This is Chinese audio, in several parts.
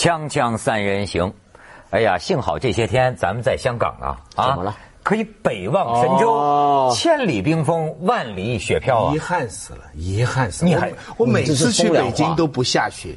锵锵三人行，哎呀，幸好这些天咱们在香港啊啊，怎么了？可以北望神州，哦千里冰封，万里雪飘啊遗！憾死了，遗憾死了。你还我我每次去北京都不下雪，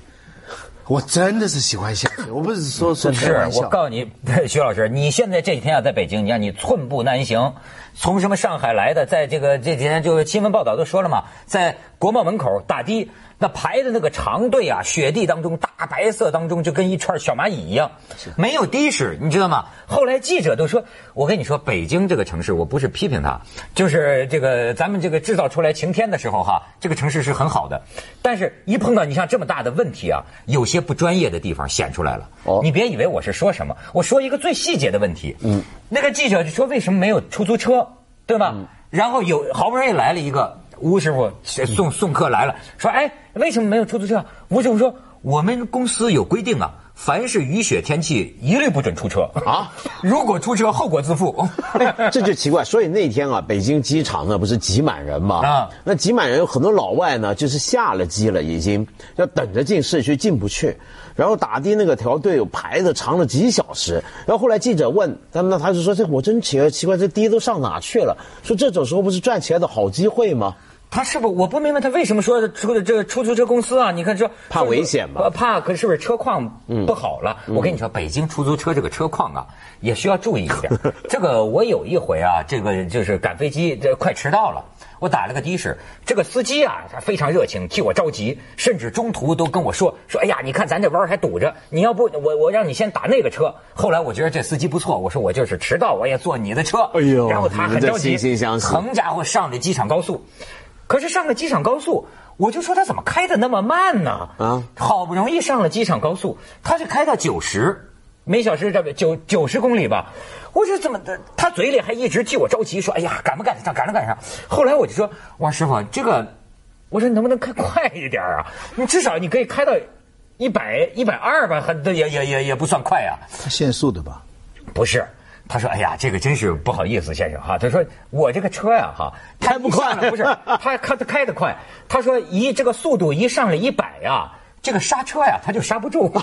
我真的是喜欢下雪。我不是说说开是玩笑，我告诉你，徐老师，你现在这几天啊，在北京，你看你寸步难行。从什么上海来的，在这个这几天就是新闻报道都说了嘛，在国贸门口打的那排的那个长队啊，雪地当中大白色当中就跟一串小蚂蚁一样，没有的士，你知道吗？后来记者都说，我跟你说，北京这个城市，我不是批评它，就是这个咱们这个制造出来晴天的时候哈，这个城市是很好的，但是一碰到你像这么大的问题啊，有些不专业的地方显出来了。哦你别以为我是说什么，我说一个最细节的问题。嗯，那个记者就说为什么没有出租车，对吧？然后有好不容易来了一个吴师傅送送客来了，说哎为什么没有出租车？吴师傅说我们公司有规定啊。凡是雨雪天气，一律不准出车啊！如果出车，后果自负。这就奇怪，所以那天啊，北京机场呢不是挤满人吗？啊那挤满人有很多老外呢，就是下了机了，已经要等着进市区进不去，然后打的那个条队有排的长了几小时，然后后来记者问他们，那他就说这我真奇，奇怪这的都上哪去了？说这种时候不是赚钱的好机会吗？他是不是我不明白他为什么说出的这个出租车公司啊？你看这怕危险吧呃怕可是不是车况不好了？我跟你说，北京出租车这个车况啊，也需要注意一点。这个我有一回啊，这个就是赶飞机，这快迟到了。我打了个的士，这个司机啊，他非常热情，替我着急，甚至中途都跟我说说，哎呀，你看咱这弯还堵着，你要不我我让你先打那个车。后来我觉得这司机不错，我说我就是迟到我也坐你的车。哎呦然后他很着急，惺惺相惜好家伙，上了机场高速，可是上了机场高速，我就说他怎么开的那么慢呢？啊好不容易上了机场高速，他是开到九十每小时，这个九九十公里吧。我说怎么的？他嘴里还一直替我着急，说：“哎呀，赶不赶得上？赶不赶得上？”后来我就说：“我说师傅，这个，我说能不能开快一点啊？你至少你可以开到一百一百二吧，还也也也也不算快啊。”他限速的吧？不是，他说：“哎呀，这个真是不好意思，先生哈。”他说：“我这个车呀，哈，开不快不是他开 他开得快。他说一这个速度一上来一百呀，这个刹车呀，他就刹不住。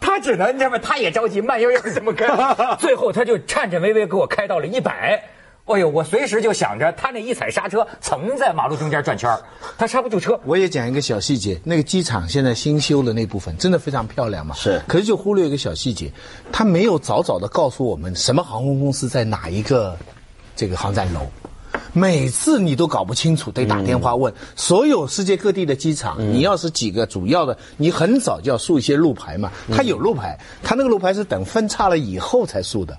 他只能这么，他也着急，慢悠悠这么开，最后他就颤颤巍巍给我开到了一百。哎呦，我随时就想着他那一踩刹车，曾在马路中间转圈儿他刹不住车。我也讲一个小细节，那个机场现在新修的那部分真的非常漂亮嘛。是可是就忽略一个小细节，他没有早早的告诉我们什么航空公司在哪一个这个航站楼。每次你都搞不清楚，得打电话问。所有世界各地的机场，你要是几个主要的，你很早就要竖一些路牌嘛。它有路牌，他那个路牌是等分叉了以后才竖的。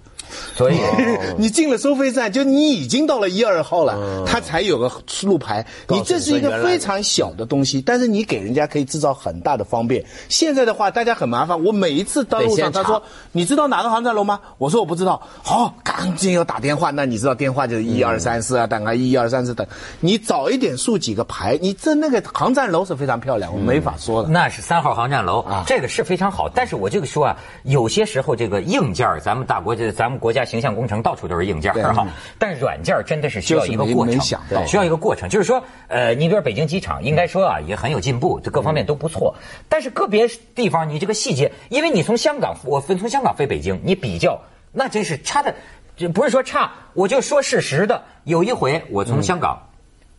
所以 你进了收费站，就你已经到了一二号了，它才有个路牌。你这是一个非常小的东西，但是你给人家可以制造很大的方便。现在的话，大家很麻烦。我每一次到路上，他说你知道哪个航站楼吗？我说我不知道。好，赶紧要打电话。那你知道电话就是一二三四啊，等啊一二三四等。你早一点竖几个牌，你这那个航站楼是非常漂亮，我没法说的。那是三号航站楼啊这个是非常好。但是我这个说啊，有些时候这个硬件儿咱们大国这咱们国家形象工程到处都是硬件儿哈，但是软件真的是需要一个过程没想到，需要一个过程。就是说，呃，你比如北京机场，应该说啊也很有进步，这各方面都不错。但是个别地方你这个细节，因为你从香港，我分从香港飞北京，你比较那真是差的，这不是说差，我就说事实的。有一回我从香港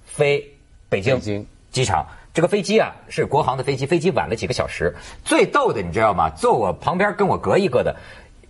飞北京机场。这个飞机啊是国航的飞机，飞机晚了几个小时。最逗的你知道吗？坐我旁边跟我隔一个的，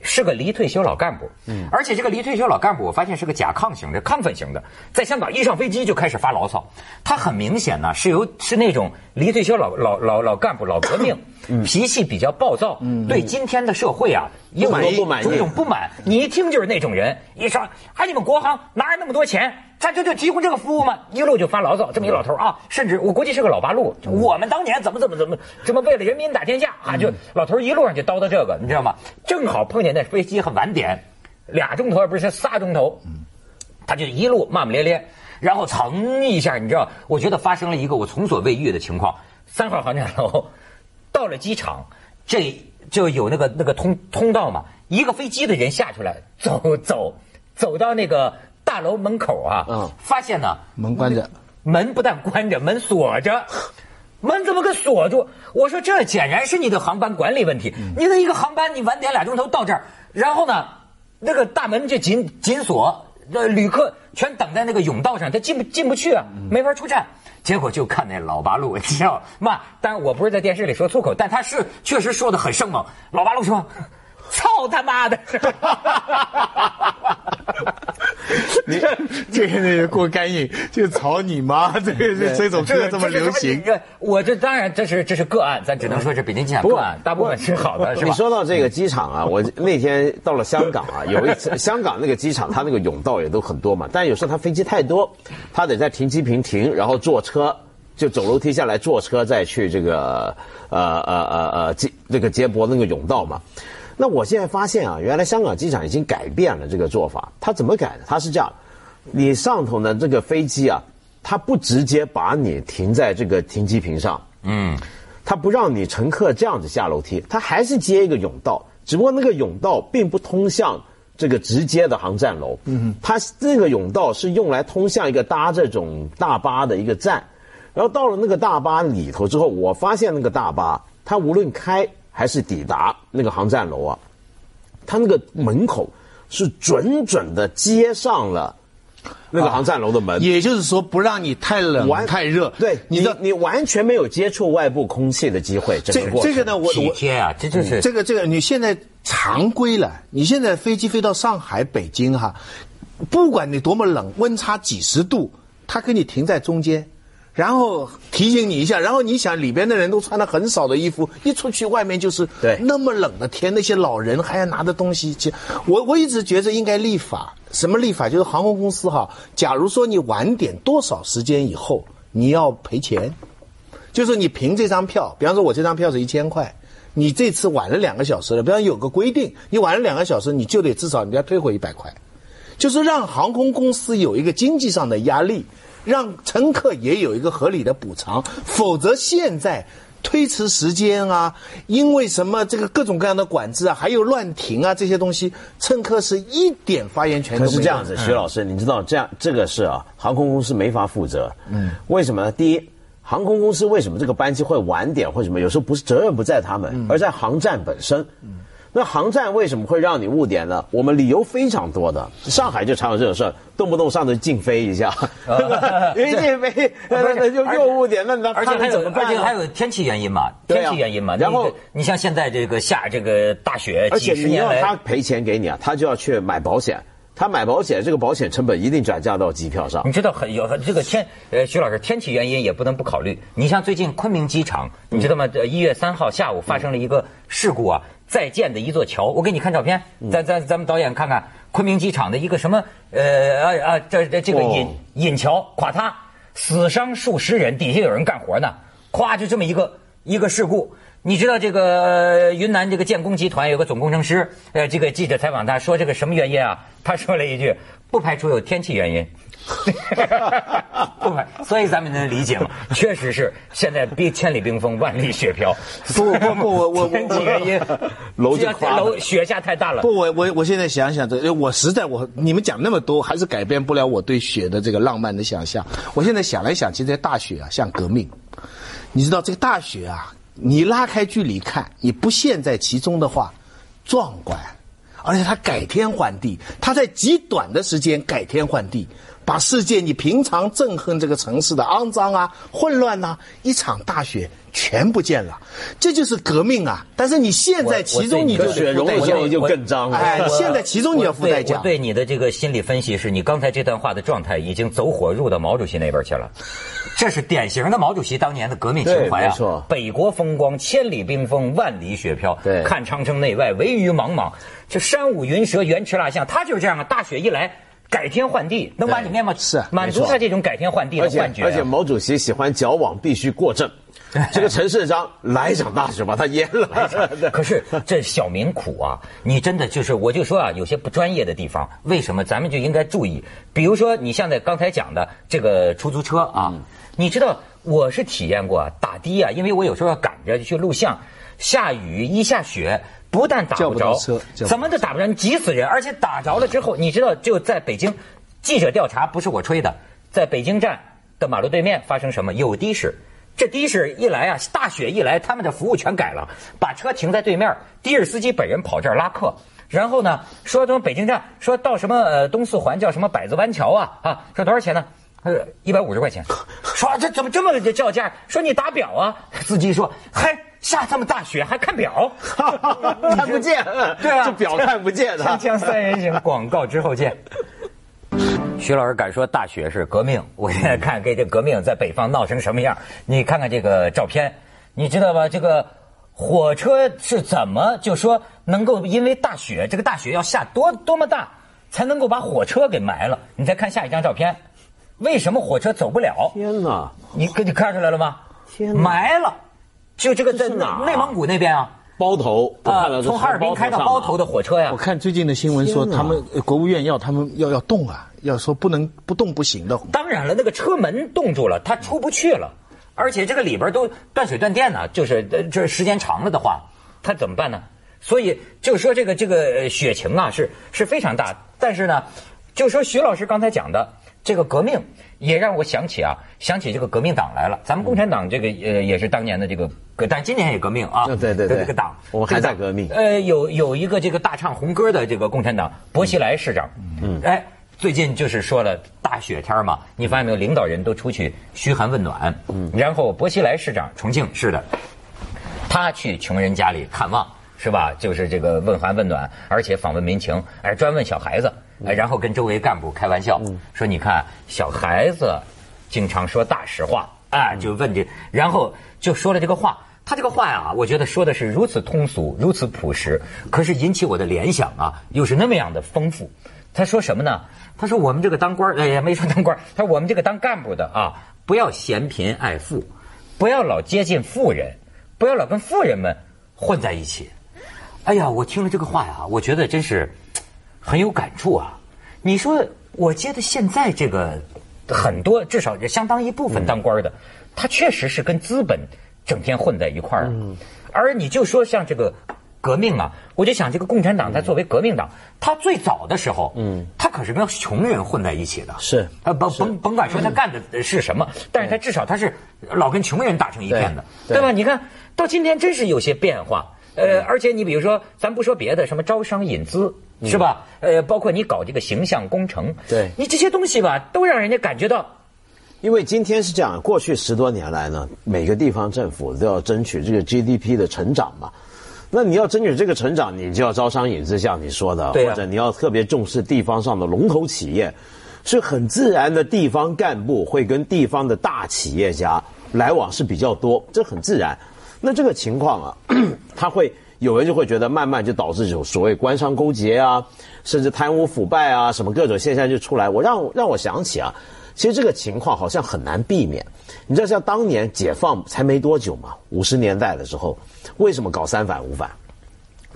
是个离退休老干部。嗯，而且这个离退休老干部，我发现是个甲亢型的、亢奋型的，在香港一上飞机就开始发牢骚。他很明显呢是由是那种离退休老老老老干部、老革命，脾气比较暴躁，对今天的社会啊有满不满意种种不满。你一听就是那种人，一说哎你们国航哪有那么多钱？咱就就提供这个服务吗？一路就发牢骚，这么一老头啊，甚至我估计是个老八路。我们当年怎么怎么怎么怎么为了人民打天下啊，就老头一路上就叨叨这个，你知道吗？正好碰见那飞机很晚点，俩钟头不是仨钟头，他就一路骂骂咧咧，然后噌一下，你知道，我觉得发生了一个我从所未遇的情况。三号航站楼到了机场，这就有那个那个通通道嘛，一个飞机的人下出来，走走走到那个大楼门口啊，嗯发现呢门关着，门不但关着，门锁着。门怎么给锁住？我说这显然是你的航班管理问题。你的一个航班你晚点俩钟头到这儿，然后呢，那个大门就紧紧锁，呃，旅客全等在那个甬道上，他进不进不去啊，没法出站。结果就看那老八路，你知道吗？当然我不是在电视里说粗口，但他是确实说的很生猛。老八路说。操他妈的！你看这个那个过干瘾，就草你妈！这个这这种歌这么流行。我这当然这是这是个案，咱只能说是北京机场个案，大部分是好的，是吧？你说到这个机场啊，我那天到了香港啊，有一次香港那个机场，它那个甬道也都很多嘛，但有时候它飞机太多，它得在停机坪停，然后坐车就走楼梯下来坐车再去这个呃呃呃呃接那个接驳那个甬道嘛。那我现在发现啊，原来香港机场已经改变了这个做法。它怎么改的？它是这样：你上头的这个飞机啊，它不直接把你停在这个停机坪上，嗯，它不让你乘客这样子下楼梯，它还是接一个甬道，只不过那个甬道并不通向这个直接的航站楼，嗯，它那个甬道是用来通向一个搭这种大巴的一个站，然后到了那个大巴里头之后，我发现那个大巴它无论开。还是抵达那个航站楼啊，他那个门口是准准的接上了那个航站楼的门，也就是说不让你太冷太热。对，你的你完全没有接触外部空气的机会。这这个呢，我体贴啊，这就是这个这个。你现在常规了，你现在飞机飞到上海、北京哈，不管你多么冷，温差几十度，它给你停在中间。然后提醒你一下，然后你想里边的人都穿了很少的衣服，一出去外面就是对那么冷的天，那些老人还要拿着东西去。我我一直觉得应该立法，什么立法？就是航空公司哈，假如说你晚点多少时间以后，你要赔钱，就是你凭这张票，比方说我这张票是一千块，你这次晚了两个小时了，比方有个规定，你晚了两个小时，你就得至少你要退回一百块，就是让航空公司有一个经济上的压力。让乘客也有一个合理的补偿，否则现在推迟时间啊，因为什么这个各种各样的管制啊，还有乱停啊这些东西，乘客是一点发言权都没有。是这样子，徐老师，你知道这样这个是啊，航空公司没法负责。嗯，为什么呢？第一，航空公司为什么这个班机会晚点或什么？有时候不是责任不在他们，而在航站本身。那航站为什么会让你误点呢？我们理由非常多的，上海就常有这种事儿，动不动上头禁飞一下，一禁 飞，那就又误点，那那而且还有而且还有天气原因嘛，天气原因嘛。然后你像现在这个下这个大雪，而且你要他赔钱给你啊，他就要去买保险，他买保险这个保险成本一定转嫁到机票上。你知道很有这个天呃，徐老师天气原因也不能不考虑。你像最近昆明机场，你知道吗？一月三号下午发生了一个事故啊。在建的一座桥，我给你看照片，咱咱咱们导演看看昆明机场的一个什么呃啊啊这这这个引引桥垮塌，死伤数十人，底下有人干活呢，咵就这么一个一个事故。你知道这个云南这个建工集团有个总工程师，呃，这个记者采访他说这个什么原因啊？他说了一句，不排除有天气原因。不，所以咱们能理解吗？确实是，现在冰千里冰封，万里雪飘。不不不，我我天气原因，楼下楼雪下太大了。不，我我我现在想想，这我实在我你们讲那么多，还是改变不了我对雪的这个浪漫的想象。我现在想来想去，这大雪啊，像革命。你知道这个大雪啊，你拉开距离看，你不陷在其中的话，壮观，而且他改天换地，他在极短的时间改天换地。把世界你平常憎恨这个城市的肮脏啊、混乱呐，一场大雪全不见了，这就是革命啊！但是你现在其中你就雪融了之后就更脏了。哎，现在其中你要付代价。对你的这个心理分析是你刚才这段话的状态已经走火入到毛主席那边去了，这是典型的毛主席当年的革命情怀啊！没错，北国风光，千里冰封，万里雪飘。对，看长城内外，惟余莽莽。这山舞云蛇，原驰蜡象，他就是这样啊！大雪一来。改天换地，能把你面貌是满足他这种改天换地的幻觉。而且毛主席喜欢矫枉必须过正，这个陈世章来一场大雪把他淹了。可是这小民苦啊，你真的就是我就说啊，有些不专业的地方，为什么咱们就应该注意？比如说你像在刚才讲的这个出租车啊，你知道我是体验过打的啊，因为我有时候要赶着去录像，下雨一下雪。不但打不着，怎么都打不着，你急死人！而且打着了之后，你知道就在北京，记者调查不是我吹的，在北京站的马路对面发生什么？有的是，这的士一来啊，大雪一来，他们的服务全改了，把车停在对面，的士司机本人跑这儿拉客。然后呢，说从北京站说到什么呃东四环叫什么百子湾桥啊啊，说多少钱呢？呃，一百五十块钱。说这怎么这么叫价？说你打表啊？司机说，嗨，下这么大雪还看表？看不见，对啊，这表看不见的。锵锵三人行，广告之后见。徐老师敢说大雪是革命？我现在看给这革命在北方闹成什么样？你看看这个照片，你知道吧？这个火车是怎么就说能够因为大雪，这个大雪要下多多么大，才能够把火车给埋了？你再看下一张照片，为什么火车走不了？天哪！你给你看出来了吗？天哪埋了，就这个在内蒙古那边啊。包头，我看到啊，从哈尔滨开到包头的火车呀。我，看最近的新闻说，他们呃国务院要他们要要动啊，要说不能不动不行的。当然了，那个车门冻住了，它出不去了，而且这个里边都断水断电呢，就是呃这时间长了的话，它怎么办呢？所以就是说这个这个呃雪情啊是是非常大，但是呢，就说徐老师刚才讲的这个革命，也让我想起啊，想起这个革命党来了。咱们共产党这个呃也是当年的这个，但今年也革命啊，对对对对。这个党我们还在革命。呃，有有一个这个大唱红歌的这个共产党薄熙来市长，嗯，哎，最近就是说了大雪天嘛，你发现没有，领导人都出去嘘寒问暖，嗯，然后薄熙来市长重庆市的，他去穷人家里看望，是吧？就是这个问寒问暖，而且访问民情，哎，专问小孩子，哎，然后跟周围干部开玩笑，说你看小孩子经常说大实话，啊，就问这，然后就说了这个话。他这个话呀，我觉得说的是如此通俗，如此朴实，可是引起我的联想啊，又是那么样的丰富。他说什么呢？他说我们这个当官儿，哎呀，没说当官儿，他说我们这个当干部的啊，不要嫌贫爱富，不要老接近富人，不要老跟富人们混在一起。哎呀，我听了这个话呀，我觉得真是很有感触啊。你说，我觉得现在这个很多，至少相当一部分当官的，他确实是跟资本整天混在一块儿。而你就说像这个革命啊，我就想这个共产党，它作为革命党，它最早的时候，嗯，它可是跟穷人混在一起的。是啊，甭甭甭管说他干的是什么，但是他至少他是老跟穷人打成一片的，对对吧？你看到今天真是有些变化。呃，而且你比如说，咱不说别的，什么招商引资，是吧？呃，包括你搞这个形象工程，对你这些东西吧，都让人家感觉到，因为今天是这样，过去十多年来呢，每个地方政府都要争取这个 GDP 的成长嘛。那你要争取这个成长，你就要招商引资，像你说的，啊或者你要特别重视地方上的龙头企业，是很自然的。地方干部会跟地方的大企业家来往是比较多，这很自然。那这个情况啊，他会有人就会觉得，慢慢就导致这种所谓官商勾结啊，甚至贪污腐败啊，什么各种现象就出来。我让让我想起啊，其实这个情况好像很难避免。你知道，像当年解放才没多久嘛，五十年代的时候，为什么搞三反五反？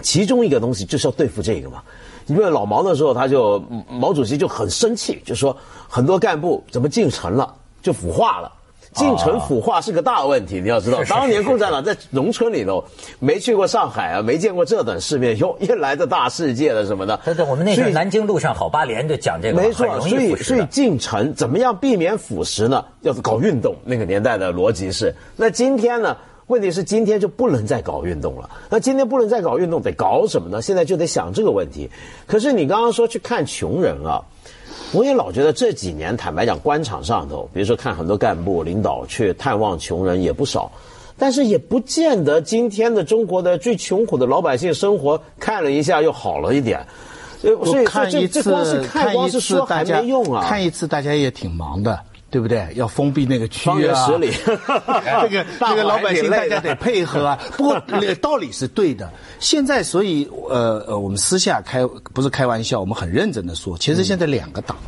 其中一个东西就是要对付这个嘛。因为老毛那时候他就毛主席就很生气，就说很多干部怎么进城了就腐化了。进城腐化是个大问题，你要知道，当年共产党在农村里头没去过上海啊，没见过这等世面，哟，一来这大世界了什么的。对对我们那时候南京路上好八连就讲这个嘛，没错所以所以。进城怎么样避免腐蚀呢？要搞运动，那个年代的逻辑是。那今天呢？问题是今天就不能再搞运动了。那今天不能再搞运动，得搞什么呢？现在就得想这个问题。可是你刚刚说去看穷人啊，我也老觉得这几年，坦白讲，官场上头，比如说看很多干部领导去探望穷人也不少，但是也不见得今天的中国的最穷苦的老百姓生活看了一下又好了一点。呃，所以看一次这这光是看光一是说还没用啊。看一次大家也挺忙的。对不对？要封闭那个区方圆啊，十里。这个 这个老百姓大家得配合啊。不过呃道理是对的。现在所以呃呃，我们私下开不是开玩笑，我们很认真的说，其实现在两个党，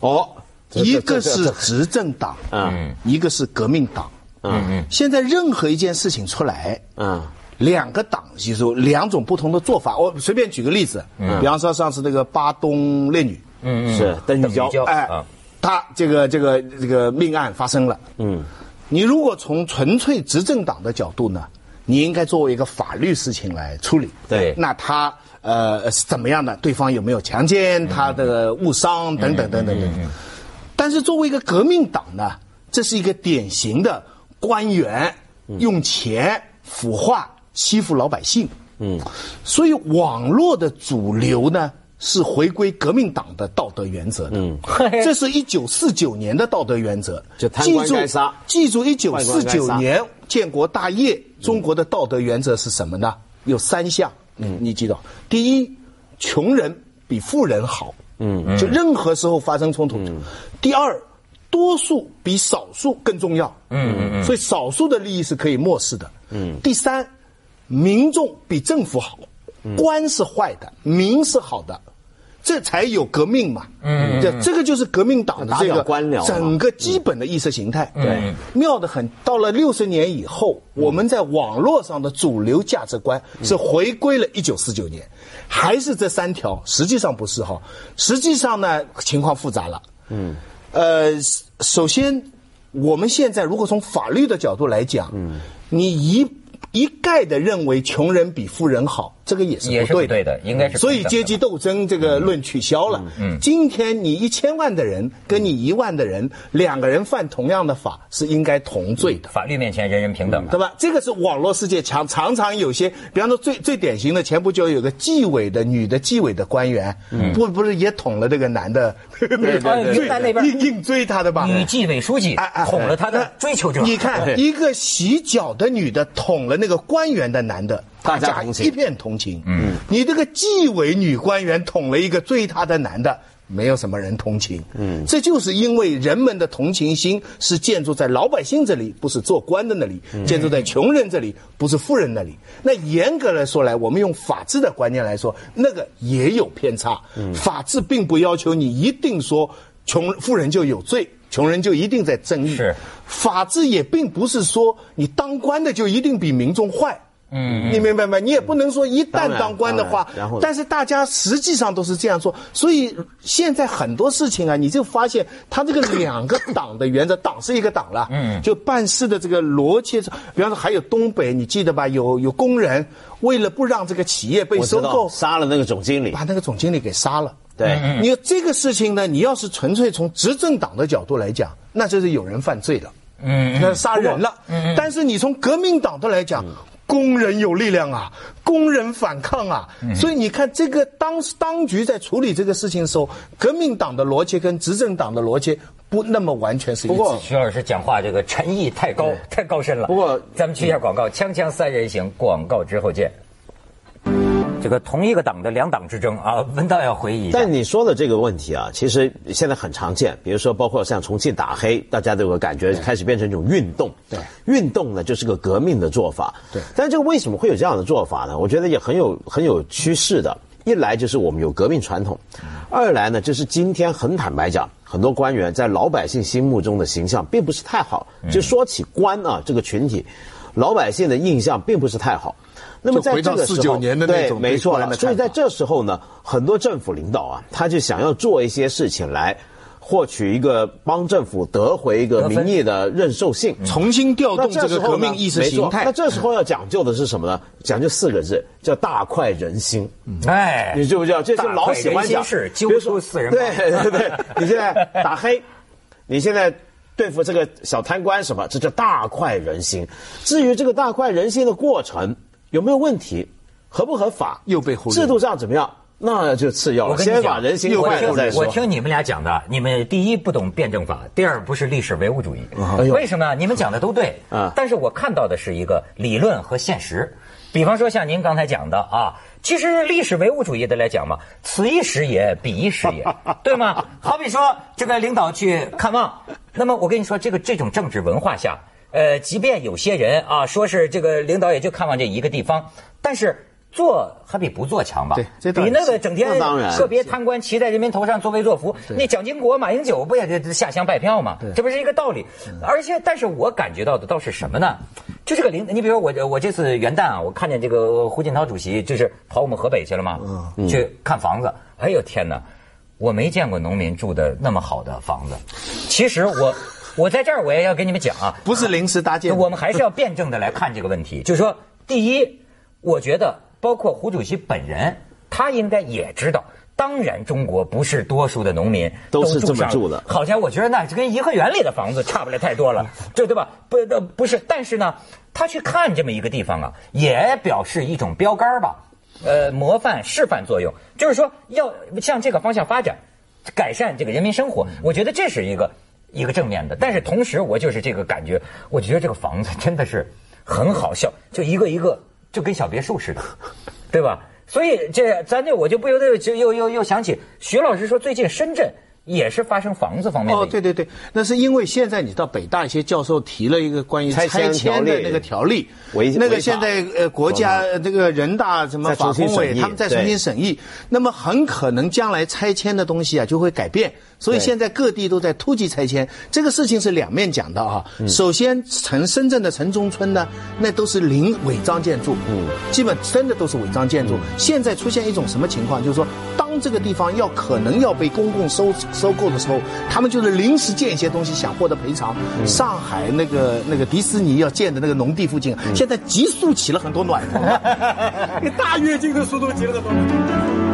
哦，一个是执政党，嗯。一个是革命党。嗯嗯。现在任何一件事情出来，嗯。两个党就是说两种不同的做法。我随便举个例子，比方说上次那个巴东烈女，嗯是邓玉娇哎啊，他这个这个这个命案发生了，嗯，你如果从纯粹执政党的角度呢，你应该作为一个法律事情来处理。对那他呃是怎么样的？对方有没有强奸？他的误伤等等等等等等。但是作为一个革命党呢，这是一个典型的官员用钱腐化欺负老百姓。嗯，所以网络的主流呢是回归革命党的道德原则的。嗯，这是一九四九年的道德原则。就贪官该杀记住，一九四九年建国大业，中国的道德原则是什么呢？有三项。嗯，你记得，第一，穷人比富人好。嗯，就任何时候发生冲突。第二，多数比少数更重要。嗯嗯嗯。所以少数的利益是可以漠视的。嗯。第三，民众比政府好，官是坏的，民是好的。这才有革命嘛，嗯，这这个就是革命党的这个官僚整个基本的意识形态，对，妙得很。到了六十年以后，我们在网络上的主流价值观是回归了一九四九年，还是这三条？实际上不是哈，实际上呢情况复杂了，嗯，呃，首先我们现在如果从法律的角度来讲，嗯，你一一概的认为穷人比富人好，这个也是对的，是不对的，应该是所以阶级斗争这个论取消了。嗯，今天你一千万的人跟你一万的人，两个人犯同样的法是应该同罪的。法律面前人人平等的。对吧？这个是网络世界常常常有些，比方说最最典型的，前不久有个纪委的女的纪委的官员，不不是也捅了这个男的，对对对 云南那边硬硬追他的吧？女纪委书记哎哎捅了他的追求者。你看，一个洗脚的女的捅了那个官员的男的，大家一片同情。嗯，你这个纪委女官员捅了一个追她的男的。没有什么人同情，嗯，这就是因为人们的同情心是建筑在老百姓这里，不是做官的那里；建筑在穷人这里，不是富人那里。那严格来说来，我们用法治的观念来说，那个也有偏差。法治并不要求你一定说穷富人就有罪，穷人就一定在正义。是法治也并不是说你当官的就一定比民众坏。嗯，你明白吗？你也不能说一旦当官的话然然后，但是大家实际上都是这样做，所以现在很多事情啊，你就发现他这个两个党的原则，党是一个党了，嗯，就办事的这个逻辑，比方说还有东北，你记得吧？有有工人为了不让这个企业被收购，杀了那个总经理把，那个总经理给杀了。对，你这个事情呢，你要是纯粹从执政党的角度来讲，那就是有人犯罪了，嗯，那杀人了。嗯但是你从革命党的来讲，工人有力量啊，工人反抗啊，所以你看这个当当局在处理这个事情的时候，革命党的逻辑跟执政党的逻辑不那么完全是一致。不过徐老师讲话这个诚意太高，太高深了。不过咱们去一下广告，锵锵三人行，广告之后见。这个同一个党的两党之争啊，文道要回忆。但你说的这个问题啊，其实现在很常见，比如说包括像重庆打黑，大家都有个感觉开始变成一种运动。对，运动呢就是个革命的做法。对但这个为什么会有这样的做法呢？我觉得也很有很有趋势的。一来就是我们有革命传统，二来呢就是今天很坦白讲，很多官员在老百姓心目中的形象并不是太好。就说起官啊这个群体，老百姓的印象并不是太好。那么在就回到这个时候，49年的那对，种没错了。对官的看法所以在这时候呢，很多政府领导啊，他就想要做一些事情来获取一个帮政府得回一个民意的认受性。重新调动这个革命意识形态那。这时候要讲究的是什么呢？讲究四个字，叫大快人心。哎，你知不知道？这是老喜欢讲大快人心事揪比如说出四人对对对，你现在打黑，你现在对付这个小贪官什么，这叫大快人心。至于这个大快人心的过程有没有问题，合不合法，又被忽略制度上怎么样，那就次要了。先把人心我听快了再说我。听你们俩讲的，你们第一不懂辩证法，第二不是历史唯物主义。为什么？你们讲的都对啊但是我看到的是一个理论和现实。比方说像您刚才讲的啊，其实历史唯物主义的来讲嘛，此一时也，彼一时也，对吗？好比说这个领导去看望，那么我跟你说，这个这种政治文化下，呃，即便有些人啊说是这个领导也就看望这一个地方，但是。做还比不做强吧？对这比那个整天那当然个别贪官骑在人民头上作威作福，那蒋经国、马英九不也得下乡拜票吗？这不是一个道理。而且，但是我感觉到的倒是什么呢？就这个领，你比如说我我这次元旦啊，我看见这个胡锦涛主席就是跑我们河北去了嘛，去看房子。哎呦天哪，我没见过农民住的那么好的房子。其实我我在这儿我也要跟你们讲啊，不是临时搭建的，我们还是要辩证的来看这个问题。就是说，第一，我觉得包括胡主席本人，他应该也知道。当然，中国不是多数的农民都是这么上住的好像我觉得那跟颐和园里的房子差不了太多了，这对吧？不，是。但是呢，他去看这么一个地方啊，也表示一种标杆儿吧，呃，模范示范作用，就是说要向这个方向发展，改善这个人民生活。我觉得这是一个一个正面的。但是同时，我就是这个感觉，我觉得这个房子真的是很好笑，就一个一个就跟小别墅似的，对吧？所以这咱这我就不由得就又又又想起徐老师说，最近深圳也是发生房子方面的哦，对对对，那是因为现在你到北大一些教授提了一个关于拆迁的那个条例，那个现在呃国家呃这个人大什么法工委他们在重新审议，那么很可能将来拆迁的东西啊就会改变，所以现在各地都在突击拆迁，这个事情是两面讲的啊。嗯首先城深圳的城中村呢，那都是零违章建筑，嗯，基本真的都是违章建筑。嗯现在出现一种什么情况，就是说当这个地方要可能要被公共收收购的时候，他们就是临时建一些东西，想获得赔偿。嗯上海那个那个迪士尼要建的那个农地附近，嗯现在急速起了很多暖风，大跃进的速度起了很多。